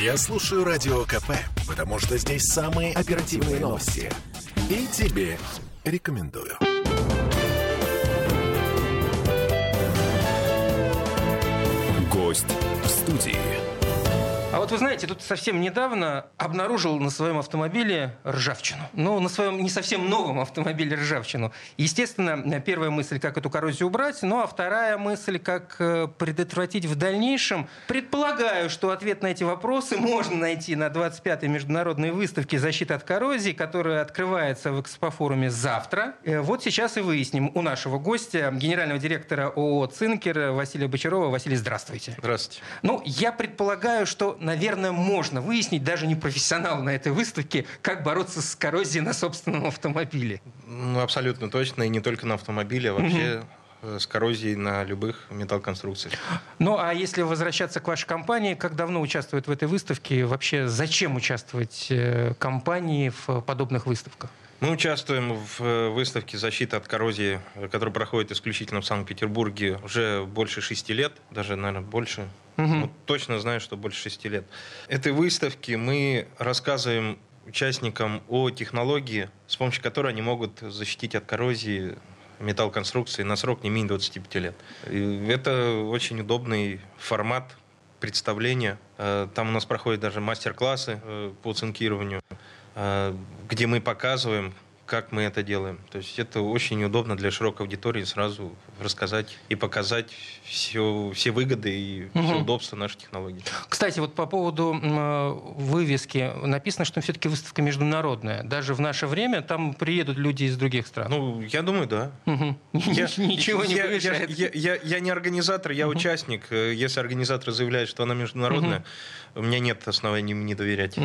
Я слушаю Радио КП, потому что здесь самые оперативные новости. И тебе рекомендую. Гость в студии. А вот вы знаете, тут совсем недавно обнаружил на своем автомобиле ржавчину. Ну, на своем не совсем новом автомобиле ржавчину. Естественно, первая мысль, как эту коррозию убрать, ну а вторая мысль, как э, предотвратить в дальнейшем. Предполагаю, что ответ на эти вопросы можно найти на 25-й международной выставке защиты от коррозии, которая открывается в экспофоруме завтра. Э, Вот сейчас и выясним у нашего гостя, генерального директора ООО «Цинкер» Василия Бочарова. Василий, здравствуйте. Здравствуйте. Ну, я предполагаю, что, наверное, можно выяснить, даже не профессионал на этой выставке, как бороться с коррозией на собственном автомобиле. Ну, абсолютно точно, и не только на автомобиле, а вообще э, с коррозией на любых металлоконструкциях. Ну, а если возвращаться к вашей компании, как давно участвует в этой выставке? Вообще, зачем участвовать э, компании в подобных выставках? Мы участвуем в э, выставке защиты от коррозии, э, которая проходит исключительно в Санкт-Петербурге уже больше шести лет, даже, наверное, больше. Мгм. Ну, точно знаю, что больше шести лет. Этой выставки мы рассказываем участникам о технологии, с помощью которой они могут защитить от коррозии металлоконструкции на срок не менее 25 лет. И это очень удобный формат представления. Э, Там у нас проходят даже мастер-классы э, по цинкированию, э, где мы показываем, как мы это делаем. То есть это очень удобно для широкой аудитории сразу рассказать и показать все, все выгоды и все Мгм. удобства нашей технологии. Кстати, вот по поводу э, вывески написано, что все-таки выставка международная. Даже в наше время там приедут люди из других стран. Ну, я думаю, да. Я- Ничего не я, я, помешает. я- я- я не организатор, я участник. Э, Если организатор заявляет, что она международная, у меня нет оснований не доверять.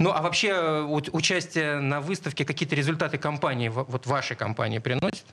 Ну, а вообще э, участие на выставке, какие-то результаты компании, в- вот вашей компании приносит?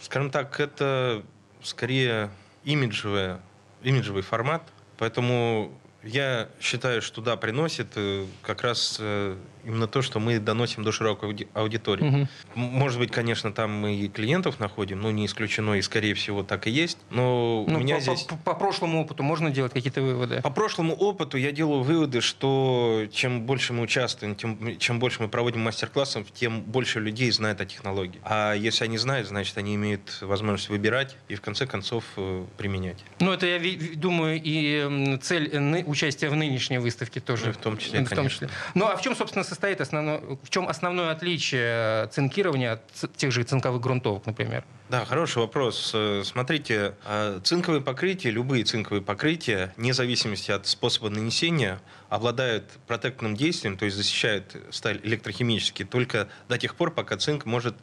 Скажем так, это скорее имиджевая, имиджевый формат, поэтому я считаю, что да, приносит э, как раз э, именно то, что мы доносим до широкой ауди- аудитории. М- Может быть, конечно, там мы и клиентов находим, но не исключено, и скорее всего так и есть. Но у Ну, меня по, здесь... по- по прошлому опыту можно делать какие-то выводы? По прошлому опыту я делаю выводы, что чем больше мы участвуем, тем, чем больше мы проводим мастер-классов, тем больше людей знает о технологии. А если они знают, значит, они имеют возможность выбирать и в конце концов э, применять. Ну, это, я думаю, и цель участия в нынешней выставке тоже. Ну, в том числе, В том конечно. числе. Ну, а в чем, собственно, состоит основное, в чем основное отличие э, цинкирования от тех же цинковых грунтовок, например? Да, хороший вопрос. Э, Смотрите, э, цинковые покрытия, любые цинковые покрытия, вне зависимости от способа нанесения, обладают протектным действием, то есть защищают сталь электрохимически только до тех пор, пока цинк может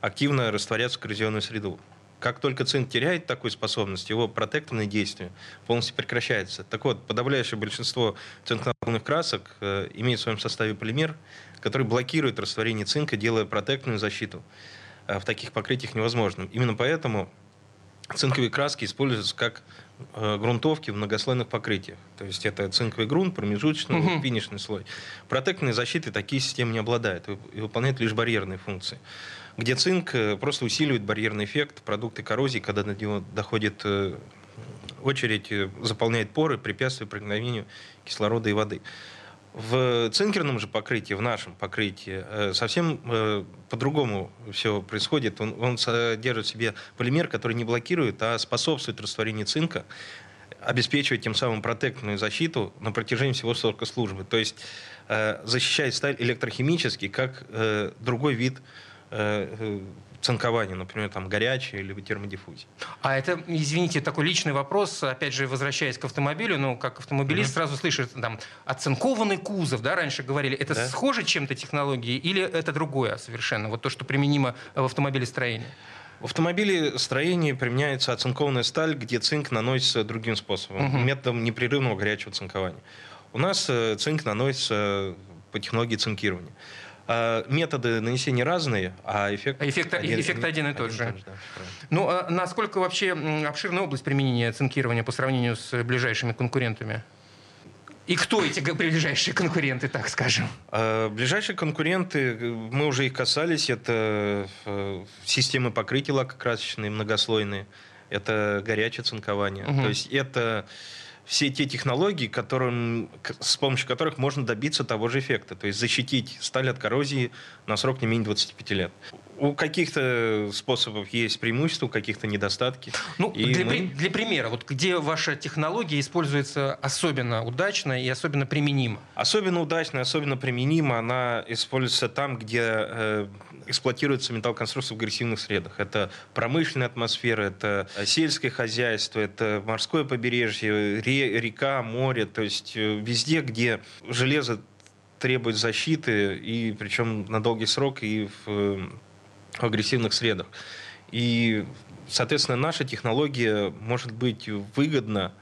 активно растворяться в коррозионную среду. Как только цинк теряет такую способность, его протекторное действие полностью прекращается. Так вот, подавляющее большинство цинконапольных красок э, имеет в своем составе полимер, который блокирует растворение цинка, делая протектную защиту э, в таких покрытиях невозможным. Именно поэтому цинковые краски используются как э, грунтовки в многослойных покрытиях. То есть это цинковый грунт, промежуточный, Мгм. финишный слой. Протектной защиты такие системы не обладают и выполняют лишь барьерные функции. Где цинк э, просто усиливает барьерный эффект, продукты коррозии, когда до него доходит э, очередь, э, заполняет поры, препятствует проникновению кислорода и воды. В цинкерном же покрытии, в нашем покрытии, совсем по-другому все происходит. Он, он содержит в себе полимер, который не блокирует, а способствует растворению цинка, обеспечивает тем самым протектную защиту на протяжении всего срока службы. То есть защищает сталь электрохимически, как другой вид цинкования, например, там горячая или термодиффузия. А это, извините, такой личный вопрос, опять же, возвращаясь к автомобилю, ну, как автомобилист сразу слышит, там, оцинкованный кузов, да, раньше говорили, это Да. схоже чем-то технологии или это другое совершенно, вот то, что применимо в автомобилестроении? В автомобилестроении применяется оцинкованная сталь, где цинк наносится другим способом, Мгм. методом непрерывного горячего цинкования. У нас э, цинк наносится по технологии цинкирования. А Методы нанесения разные, а эффект, А эффект- эффект один и тот же. да, правильно. Ну, а насколько вообще обширная область применения цинкирования по сравнению с ближайшими конкурентами? И кто эти ближайшие конкуренты, так скажем? А Ближайшие конкуренты, э, мы уже их касались, это э, системы покрытия лакокрасочные, многослойные, это горячее цинкование. Мгм. То есть это все те технологии, которым, с помощью которых можно добиться того же эффекта. То есть защитить сталь от коррозии на срок не менее 25 лет. У каких-то способов есть преимущества, у каких-то недостатки. Ну, для, мы... для примера, вот где ваша технология используется особенно удачно и особенно применима? Особенно удачно и особенно применима она используется там, где э, эксплуатируется металлоконструкция в агрессивных средах. Это промышленная атмосфера, это сельское хозяйство, это морское побережье, река, море. То есть э, везде, где железо требует защиты, и причем на долгий срок, и в в агрессивных средах. И, соответственно, наша технология может быть выгодна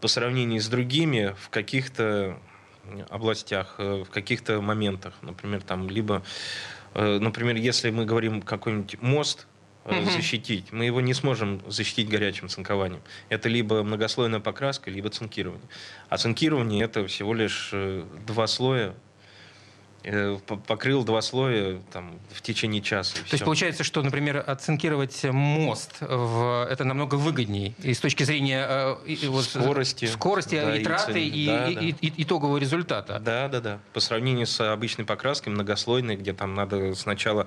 по сравнению с другими в каких-то областях, э, в каких-то моментах. Например, там, либо, э, например, если мы говорим какой-нибудь мост, угу. защитить. Мы его не сможем защитить горячим цинкованием. Это либо многослойная покраска, либо цинкирование. А цинкирование это всего лишь два слоя покрыл два слоя там, в течение часа. То есть получается, что, например, оцинкировать мост в, это намного выгоднее и с точки зрения э, вот, скорости, скорости да, и траты, и, да, и, да. И, и итогового результата. Да, да, да. По сравнению с обычной покраской многослойной, где там надо сначала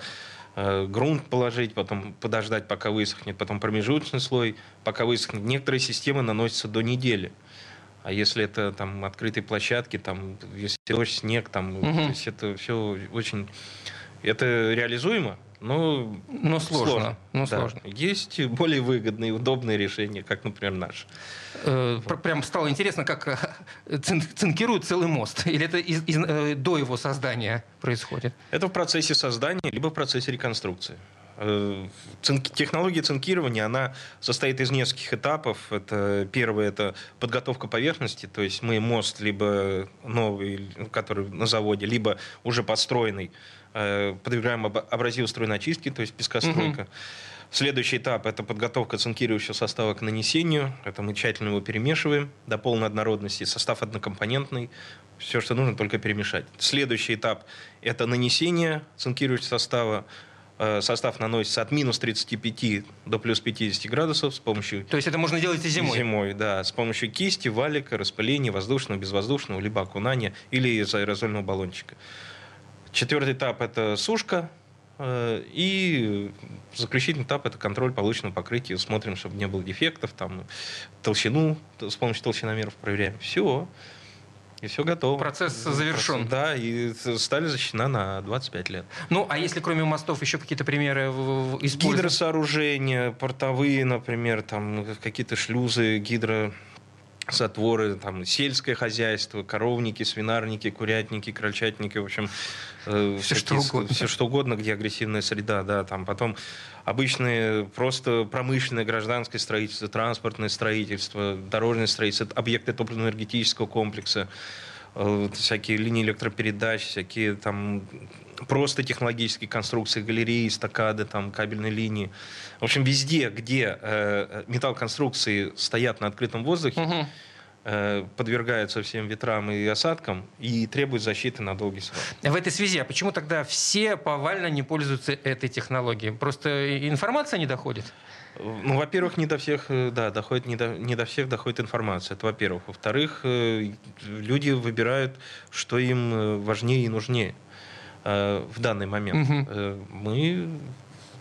э, грунт положить, потом подождать, пока высохнет, потом промежуточный слой, пока высохнет. Некоторые системы наносятся до недели. А если это там открытые площадки, там, если дождь, снег, там, угу. то есть это все очень... Это реализуемо, но, но сложно. сложно. Но да. сложно. Есть более выгодные, удобные решения, как, например, наш. Э, прям стало интересно, как э, цинкируют целый мост. Или это из, из, э, до его создания происходит? Это в процессе создания, либо в процессе реконструкции. Э, технология цинкирования, она состоит из нескольких этапов. Это, первое – это подготовка поверхности, то есть мы мост либо новый, который на заводе, либо уже построенный, э, подвергаем абразиву стройной очистки, то есть пескостройка. Угу. Следующий этап – это подготовка цинкирующего состава к нанесению. Это мы тщательно его перемешиваем до полной однородности. Состав однокомпонентный. Все, что нужно, только перемешать. Следующий этап – это нанесение цинкирующего состава. Э, состав наносится от минус 35 до плюс 50 градусов с помощью... То есть это можно делать и зимой? Зимой, да. С помощью кисти, валика, распыления воздушного, безвоздушного, либо окунания, или из аэрозольного баллончика. Четвертый этап – это сушка. Э, и заключительный этап – это контроль полученного покрытия. Смотрим, чтобы не было дефектов, там, толщину с помощью толщиномеров проверяем. Все. И все готово. Процесс завершен. Да, и сталь защищена на 25 лет. Ну, а если кроме мостов еще какие-то примеры используют? Гидросооружения, портовые, например, там какие-то шлюзы, гидро затворы, там, сельское хозяйство, коровники, свинарники, курятники, крольчатники, в общем, э, все, что угодно. все что угодно, где агрессивная среда, да, там потом обычные просто промышленное, гражданское строительство, транспортное строительство, дорожное строительство, объекты топливно-энергетического комплекса, всякие линии электропередач, всякие там просто технологические конструкции, галереи, стакады, там, кабельные линии. В общем, везде, где э, металлоконструкции стоят на открытом воздухе, угу. э, подвергаются всем ветрам и осадкам и требуют защиты на долгий срок. В этой связи, а почему тогда все повально не пользуются этой технологией? Просто информация не доходит? Ну, во-первых, не до всех, э, да, доходит, не до, не до всех доходит информация. Это во-первых. Во-вторых, э, люди выбирают, что им э, важнее и нужнее. В данный момент. Угу. Мы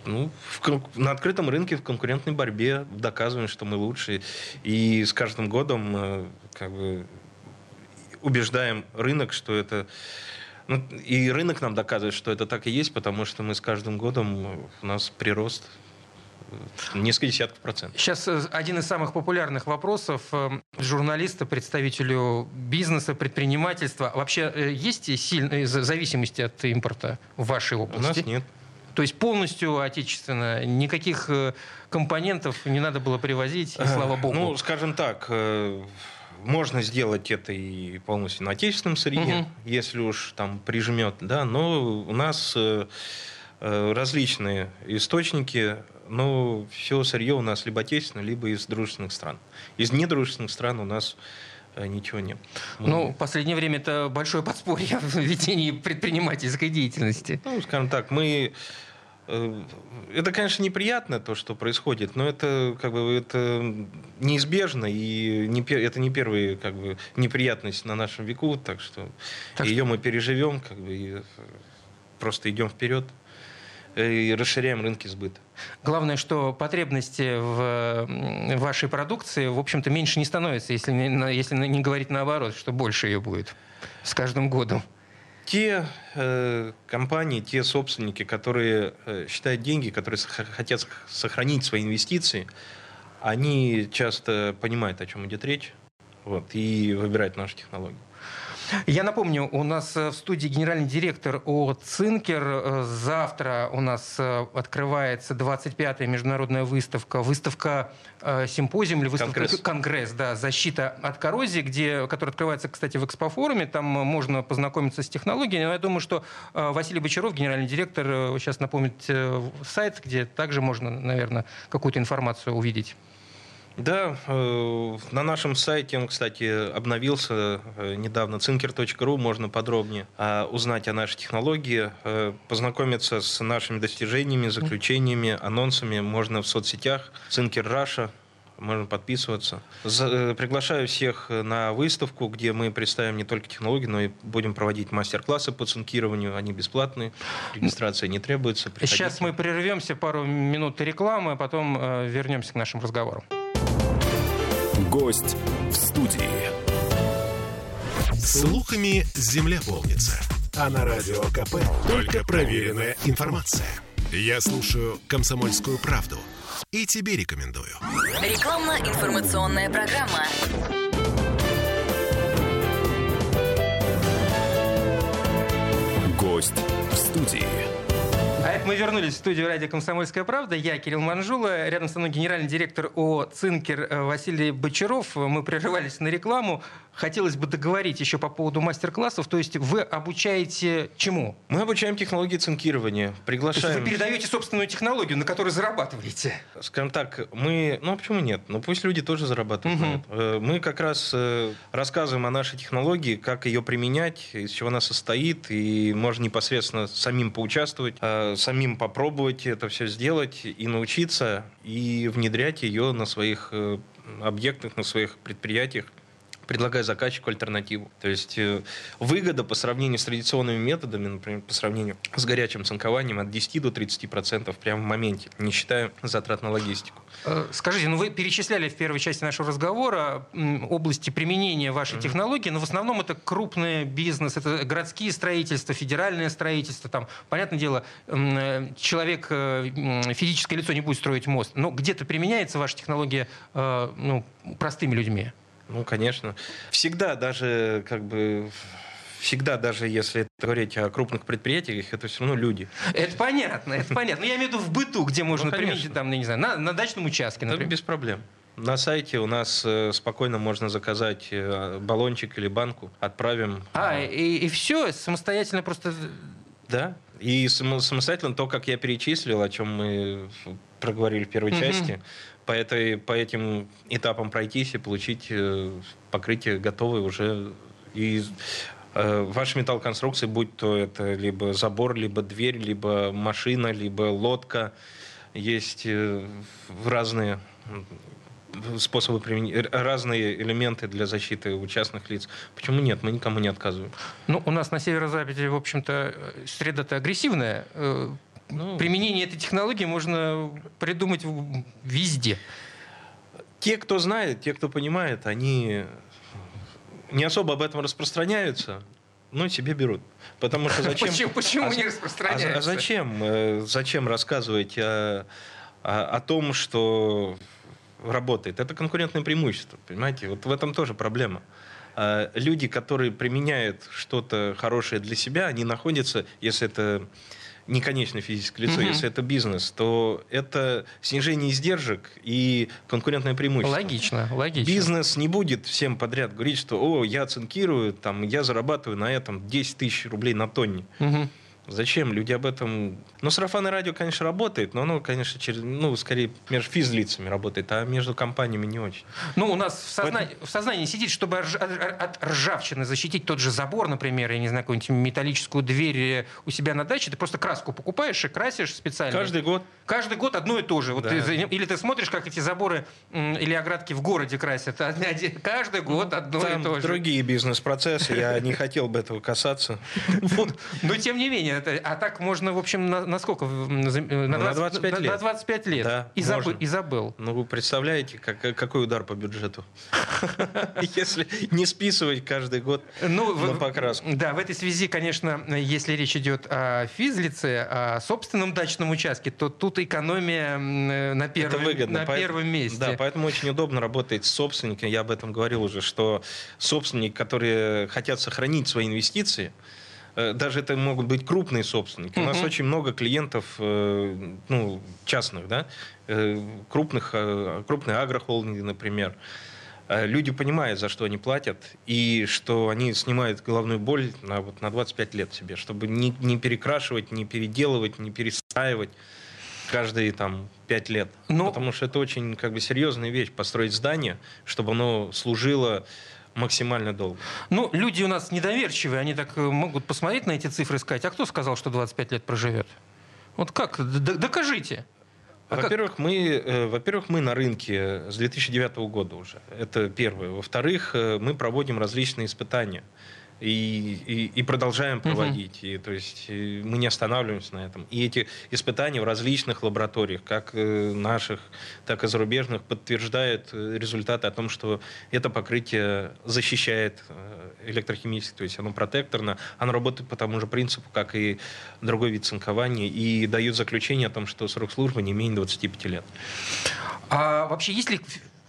ну, в, на открытом рынке в конкурентной борьбе доказываем, что мы лучшие. И с каждым годом как бы убеждаем рынок, что это... Ну, и рынок нам доказывает, что это так и есть, потому что мы с каждым годом у нас прирост несколько десятков процентов. Сейчас э, один из самых популярных вопросов э, журналиста, представителю бизнеса, предпринимательства. Вообще э, есть сильные зависимости от импорта в вашей области? У нас нет. То есть полностью отечественно, никаких компонентов не надо было привозить, и слава богу. Ну, скажем так, можно сделать это и полностью на отечественном сырье, угу. если уж там прижмет, да, но у нас различные источники но все сырье у нас либо отечественное, либо из дружественных стран. Из недружественных стран у нас э, ничего нет. Мы... Ну, в последнее время это большое подспорье в ведении предпринимательской деятельности. Ну, скажем так, мы Э, это, конечно, неприятно, то, что происходит, но это, как бы, это неизбежно, и не, это не первая как бы, неприятность на нашем веку, так что так ее что... мы переживем, как бы, и просто идем вперед и расширяем рынки сбыта. Главное, что потребности в вашей продукции, в общем-то, меньше не становятся, если не, если не говорить наоборот, что больше ее будет с каждым годом те э, компании, те собственники, которые э, считают деньги, которые хотят сохранить свои инвестиции, они часто понимают, о чем идет речь, вот, и выбирают наши технологии. Я напомню, у нас э, в студии генеральный директор ООО «Цинкер». Э, завтра у нас э, открывается 25-я международная выставка. Выставка симпозиум или выставка конгресс. конгресс, да, защита от коррозии, где, который открывается, кстати, в экспофоруме. Там можно познакомиться с технологиями. Но я думаю, что Василий Бочаров, генеральный директор, сейчас напомнит сайт, где также можно, наверное, какую-то информацию увидеть. Да, э, на нашем сайте он, кстати, обновился э, недавно, cinker.ru, можно подробнее э, узнать о нашей технологии, познакомиться с нашими достижениями, заключениями, анонсами можно в соцсетях, Cinker Russia, можно подписываться. приглашаю всех на выставку, где мы представим не только технологии, но и будем проводить мастер-классы по цинкированию. Они бесплатные, регистрация не требуется. Приходите. Сейчас мы прервемся пару минут рекламы, а потом вернемся к нашим разговорам. Гость в студии. Слухами земля полнится. А на радио КП только проверенная информация. Я слушаю «Комсомольскую правду» и тебе рекомендую. Рекламно-информационная программа. Гость в студии. А это мы вернулись в студию радио «Комсомольская правда». Я Кирилл Манжула. Рядом со мной генеральный директор ООО «Цинкер» э, Василий Бочаров. Мы прерывались на рекламу. Хотелось бы договорить еще по поводу мастер-классов. То есть вы обучаете чему? Мы обучаем технологии цинкирования. Приглашаем... вы передаете собственную технологию, на которой зарабатываете? Скажем так, мы... Ну, а почему нет? Ну, пусть люди тоже зарабатывают. Угу. Мы как раз э, рассказываем о нашей технологии, как ее применять, из чего она состоит, и можно непосредственно самим поучаствовать, самим попробовать это все сделать и научиться, и внедрять ее на своих объектах, на своих предприятиях предлагая заказчику альтернативу. То есть э, выгода по сравнению с традиционными методами, например, по сравнению с горячим цинкованием от 10 до 30% прямо в моменте, не считая затрат на логистику. Э, скажите, ну вы перечисляли в первой части нашего разговора области применения вашей mm-hmm. технологии, но в основном это крупный бизнес, это городские строительства, федеральное строительство. Там, понятное дело, э, человек, физическое лицо не будет строить мост, но где-то применяется ваша технология ну, простыми людьми? Ну, конечно. Всегда даже как бы всегда, даже если говорить о крупных предприятиях, это все равно люди. Это понятно, это понятно. Но я имею в виду в быту, где можно ну, применить, там, я не знаю, на, на дачном участке, например. Это без проблем. На сайте у нас э, спокойно можно заказать э, баллончик или банку, отправим. А, и, и все, самостоятельно просто... Да, и самостоятельно то, как я перечислил, о чем мы проговорили в первой части, по, этой, по этим этапам пройтись и получить э, покрытие готовое уже и э, ваши металлоконструкции, будь то это либо забор, либо дверь, либо машина, либо лодка, есть э, разные способы применения, разные элементы для защиты у частных лиц. Почему нет? Мы никому не отказываем. Ну, у нас на северо-западе, в общем-то, среда-то агрессивная. Ну, Применение этой технологии можно придумать везде. Те, кто знает, те, кто понимает, они не особо об этом распространяются, но себе берут. Потому что зачем... Почему, почему а, не распространяются? А, а зачем, э, зачем рассказывать о, о, о том, что работает? Это конкурентное преимущество, понимаете? Вот в этом тоже проблема а, люди, которые применяют что-то хорошее для себя, они находятся, если это не конечное физическое лицо, угу. если это бизнес, то это снижение издержек и конкурентное преимущество. Логично, логично. Бизнес не будет всем подряд говорить, что о, я цинкирую, там, я зарабатываю на этом 10 тысяч рублей на тонне. Угу. Зачем? Люди об этом... Ну, сарафанное радио, конечно, работает, но оно, конечно, через, ну, скорее между физлицами работает, а между компаниями не очень. Ну, у нас в, созна... в сознании сидит, чтобы от ржавчины защитить тот же забор, например, я не знаю, какую-нибудь металлическую дверь у себя на даче, ты просто краску покупаешь и красишь специально. Каждый год. Каждый год одно и то же. Вот да. ты... Или ты смотришь, как эти заборы или оградки в городе красят. Каждый год одно Там и то же. другие бизнес-процессы, я не хотел бы этого касаться. Но тем не менее, это, а так можно, в общем, на, на сколько? На, 20, на 25 лет. На 25 лет. Да, и, забыл, и забыл. Ну, вы представляете, как, какой удар по бюджету? Если не списывать каждый год ну, на покраску. Да, в этой связи, конечно, если речь идет о физлице, о собственном дачном участке, то тут экономия на первом, на первом месте. Да, поэтому очень удобно работать с собственником. Я об этом говорил уже, что собственники, которые хотят сохранить свои инвестиции, Э, даже это могут быть крупные собственники. У нас очень много клиентов, э, ну, частных, да, э, крупных, крупные агрохолдинги, например. Люди понимают, за что они платят, и что они снимают головную боль на, вот, на 25 лет себе, чтобы не, не перекрашивать, не переделывать, не перестраивать каждые там пять лет. Но... Потому что это очень как бы серьезная вещь, построить здание, чтобы оно служило максимально долго. Ну, люди у нас недоверчивые, они так э, могут посмотреть на эти цифры и сказать, а кто сказал, что 25 лет проживет? Вот как? Докажите. А во-первых, как? мы, э, во-первых, мы на рынке с 2009 года уже. Это первое. Во-вторых, э, мы проводим различные испытания и, и, и продолжаем проводить. Угу. И, то есть и мы не останавливаемся на этом. И эти испытания в различных лабораториях, как э, наших, так и зарубежных, подтверждают э, результаты о том, что это покрытие защищает э, электрохимически, то есть оно протекторно, оно работает по тому же принципу, как и другой вид цинкования, и дают заключение о том, что срок службы не менее 25 лет. А вообще, есть ли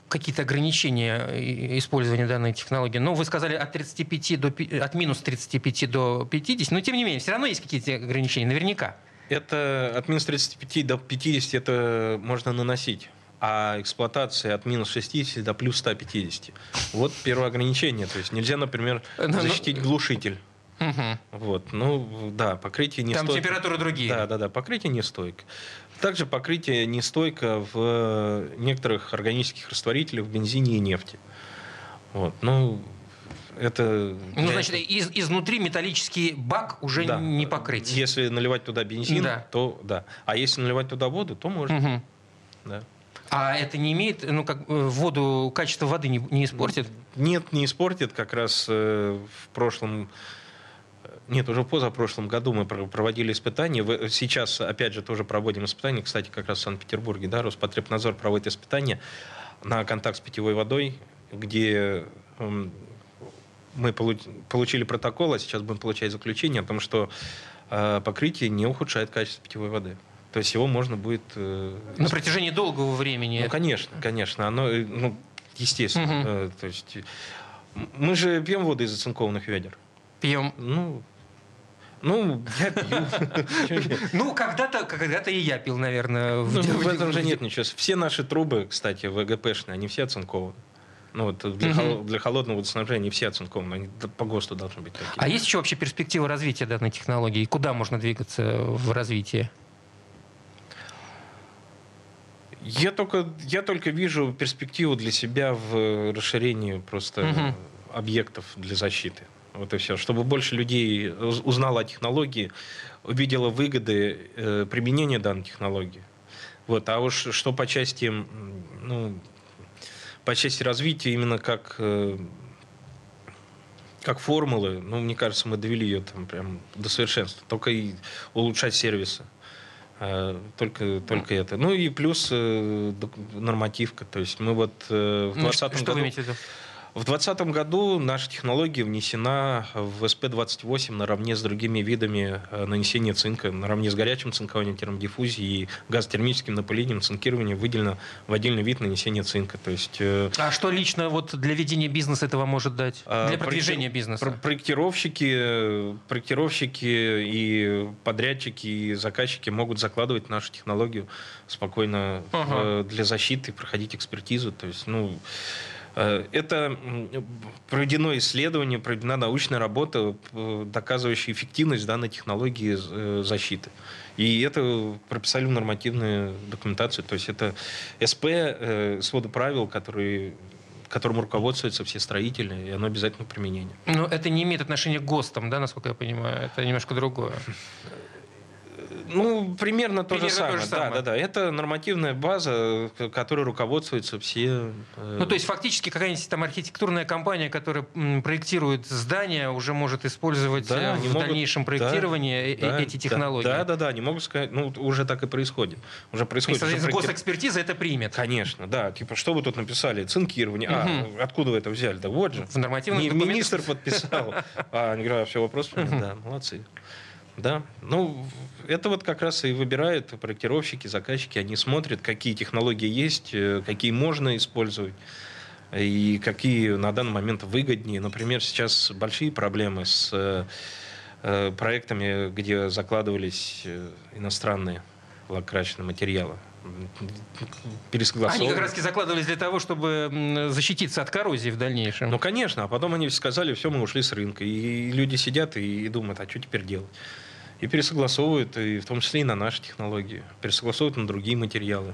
какие-то ограничения использования данной технологии. Но ну, вы сказали от, 35 до, от минус 35 до 50, но тем не менее, все равно есть какие-то ограничения, наверняка. Это от минус 35 до 50 это можно наносить а эксплуатация от минус 60 до плюс 150. Вот первое ограничение. То есть нельзя, например, ну, ну, защитить глушитель. Угу. Вот, ну да, покрытие не Там температуры другие. Да, да, да, покрытие не стойко. Также покрытие не стойко в э, некоторых органических растворителях в бензине и нефти. Вот, ну, это... Ну, значит, из, изнутри металлический бак уже да. не покрыть. Если наливать туда бензин, да. то да. А если наливать туда воду, то можно. Угу. Да. А это не имеет, ну, как э, воду, качество воды не, не испортит? Нет, не испортит. Как раз э, в прошлом нет, уже в позапрошлом году мы проводили испытания. Сейчас, опять же, тоже проводим испытания. Кстати, как раз в Санкт-Петербурге, да, Роспотребнадзор проводит испытания на контакт с питьевой водой, где эм, мы получили протокол, а сейчас будем получать заключение о том, что э, покрытие не ухудшает качество питьевой воды. То есть его можно будет... Э, на протяжении долгого времени. Ну, конечно, конечно. Оно, э, ну, естественно. Угу. То есть мы же пьем воду из оцинкованных ведер. Пьем. Ну, ну, я пью. Ну, когда-то когда и я пил, наверное. В, ну, этом же нет ничего. Все наши трубы, кстати, ВГПшные, они все оцинкованы. Ну, вот для, угу. для холодного водоснабжения все оцинкованы, они по ГОСТу должны быть такие. А есть еще вообще перспектива развития данной технологии? Куда можно двигаться в развитии? Я только, я только вижу перспективу для себя в расширении просто угу. объектов для защиты. Вот и все. Чтобы больше людей узнало о технологии, увидело выгоды э, применения данной технологии. Вот. А уж что по части, ну, по части развития именно как, э, как формулы, ну, мне кажется, мы довели ее там прям до совершенства. Только и улучшать сервисы. Э, только, только это. Ну и плюс э, нормативка. То есть мы вот э, в 2020 ну, что году... Вы имеете в виду? В 2020 году наша технология внесена в СП-28 наравне с другими видами э, нанесения цинка, наравне с горячим цинкованием термодиффузии и газотермическим напылением цинкирования выделено в отдельный вид нанесения цинка. То есть, э, а что лично вот для ведения бизнеса этого может дать? А, для продвижения бизнеса? Проектировщики, проектировщики и подрядчики, и заказчики могут закладывать нашу технологию спокойно ага. для защиты, проходить экспертизу. То есть, ну, Э, это проведено исследование, проведена научная работа, э, доказывающая эффективность данной технологии э, защиты. И это прописали в нормативную документацию. То есть это СП, своды правил, которые которым руководствуются все строители, и оно обязательно применение. Но это не имеет отношения к ГОСТам, да, насколько я понимаю? Это немножко другое. Ну, примерно то примерно же самое. То же самое. Да, да, да. Это нормативная база, которой руководствуются все. Э, ну, то есть фактически какая-нибудь там архитектурная компания, которая проектирует здание, уже может использовать да, э, в могут, дальнейшем проектировании да, эти технологии. Да, да, да, они могут сказать, ну, уже так и происходит. Уже происходит. И, уже госэкспертиза это примет. Конечно, да. Типа, что вы тут написали? Цинкирование. Угу. А, откуда вы это взяли? Да вот же. В нормативном Не, Министр подписал. А, они говорят, все, вопрос Да, молодцы. Да, ну это вот как раз и выбирают проектировщики, заказчики. Они смотрят, какие технологии есть, э, какие можно использовать и какие на данный момент выгоднее. Например, сейчас большие проблемы с э, э, проектами, где закладывались иностранные лакраченные материалы Они как раз закладывались для того, чтобы защититься от коррозии в дальнейшем. Ну, конечно. А потом они сказали, все, мы ушли с рынка. И люди сидят и думают, а что теперь делать? И пересогласовывают, и в том числе и на наши технологии, пересогласовывают на другие материалы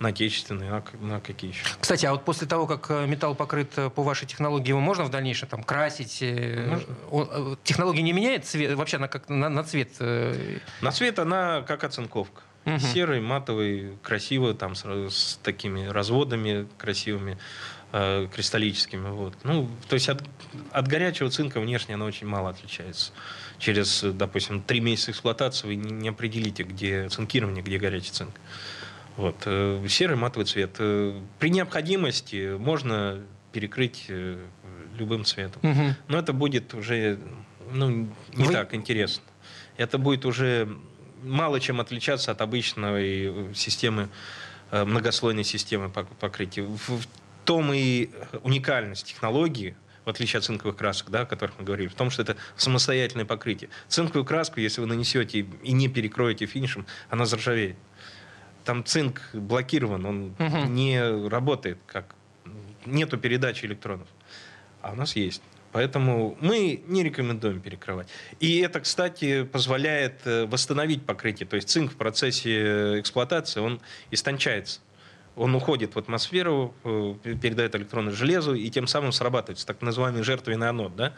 на отечественные, а на какие еще. Кстати, а вот после того, как э, металл покрыт э, по вашей технологии, его можно в дальнейшем там красить? Э, можно. Он, технология не меняет цвет? Вообще она как на, на цвет? На цвет она как оцинковка. Угу. Серый, матовый, красиво, там с, с такими разводами красивыми, э, кристаллическими. Вот. Ну, то есть от, от горячего цинка внешне она очень мало отличается через, допустим, три месяца эксплуатации вы не определите, где цинкирование, где горячий цинк. Вот. Э, серый матовый цвет. Э, при необходимости можно перекрыть э, любым цветом. Угу. Но это будет уже ну, не Вы... так интересно. Это будет уже мало чем отличаться от обычной системы, многослойной системы покрытия. В том и уникальность технологии, в отличие от цинковых красок, да, о которых мы говорили, в том, что это самостоятельное покрытие. Цинковую краску, если вы нанесете и не перекроете финишем, она заржавеет. Там цинк блокирован, он угу. не работает, как нету передачи электронов. А у нас есть. Поэтому мы не рекомендуем перекрывать. И это, кстати, позволяет э, восстановить покрытие. То есть цинк в процессе эксплуатации, он истончается он уходит в атмосферу, э, передает электроны железу, и тем самым срабатывается так называемый жертвенный анод. Да?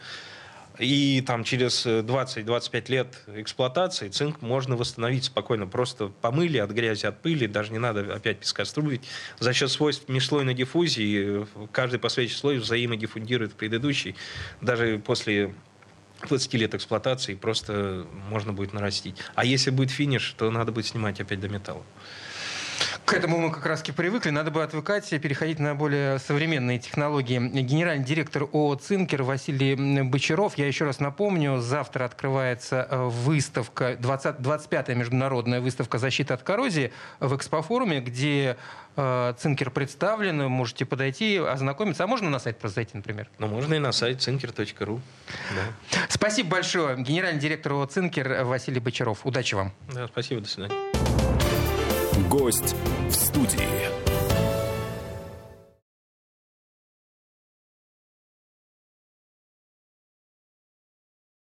И там через 20-25 лет эксплуатации цинк можно восстановить спокойно. Просто помыли от грязи, от пыли, даже не надо опять пескоструить. За счет свойств межслойной диффузии каждый последующий слой взаимодиффундирует предыдущий. Даже после 20 лет эксплуатации просто можно будет нарастить. А если будет финиш, то надо будет снимать опять до металла. К этому мы как раз привыкли. Надо бы отвыкать, переходить на более современные технологии. Генеральный директор ООО «Цинкер» Василий Бочаров. Я еще раз напомню, завтра открывается э, выставка, 20, 25-я международная выставка защиты от коррозии в экспофоруме, где э, Цинкер представлен. Можете подойти, ознакомиться. А можно на сайт просто зайти, например? Ну, можно и на сайт cinker.ru. Да. Спасибо большое. Генеральный директор ООО «Цинкер» Василий Бочаров. Удачи вам. Да, спасибо. До свидания. Гость в студии.